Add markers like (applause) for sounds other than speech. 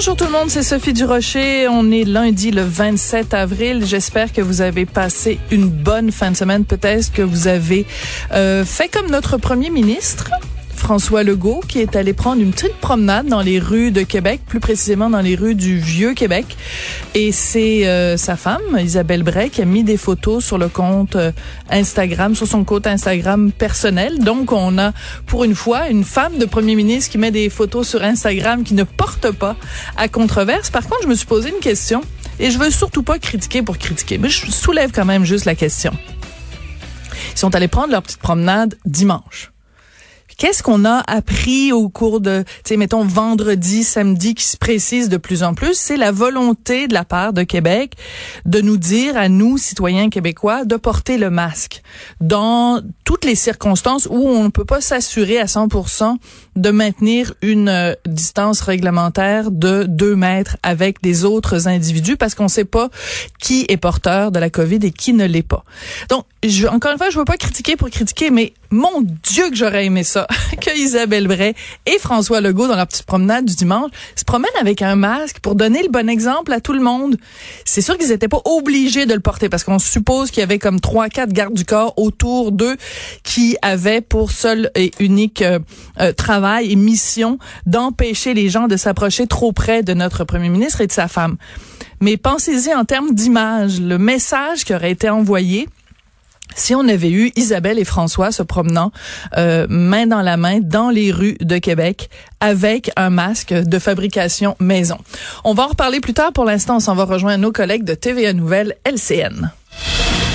Bonjour tout le monde, c'est Sophie Durocher. On est lundi le 27 avril. J'espère que vous avez passé une bonne fin de semaine. Peut-être que vous avez euh, fait comme notre premier ministre. François Legault qui est allé prendre une petite promenade dans les rues de Québec, plus précisément dans les rues du Vieux Québec. Et c'est euh, sa femme, Isabelle Bray, qui a mis des photos sur le compte euh, Instagram, sur son compte Instagram personnel. Donc, on a pour une fois une femme de premier ministre qui met des photos sur Instagram qui ne porte pas à controverse. Par contre, je me suis posé une question et je veux surtout pas critiquer pour critiquer, mais je soulève quand même juste la question. Ils sont allés prendre leur petite promenade dimanche. Qu'est-ce qu'on a appris au cours de, tu sais, mettons vendredi, samedi, qui se précise de plus en plus, c'est la volonté de la part de Québec de nous dire à nous, citoyens québécois, de porter le masque dans toutes les circonstances où on ne peut pas s'assurer à 100% de maintenir une euh, distance réglementaire de deux mètres avec des autres individus parce qu'on ne sait pas qui est porteur de la COVID et qui ne l'est pas. Donc, encore une fois, je veux pas critiquer pour critiquer, mais mon Dieu que j'aurais aimé ça, (laughs) que Isabelle Bray et François Legault, dans leur petite promenade du dimanche, se promènent avec un masque pour donner le bon exemple à tout le monde. C'est sûr qu'ils n'étaient pas obligés de le porter parce qu'on suppose qu'il y avait comme trois, quatre gardes du corps autour d'eux qui avaient pour seul et unique euh, euh, travail et mission d'empêcher les gens de s'approcher trop près de notre premier ministre et de sa femme. Mais pensez-y en termes d'image, le message qui aurait été envoyé si on avait eu Isabelle et François se promenant euh, main dans la main dans les rues de Québec avec un masque de fabrication maison. On va en reparler plus tard. Pour l'instant, on s'en va rejoindre nos collègues de TVA Nouvelle LCN.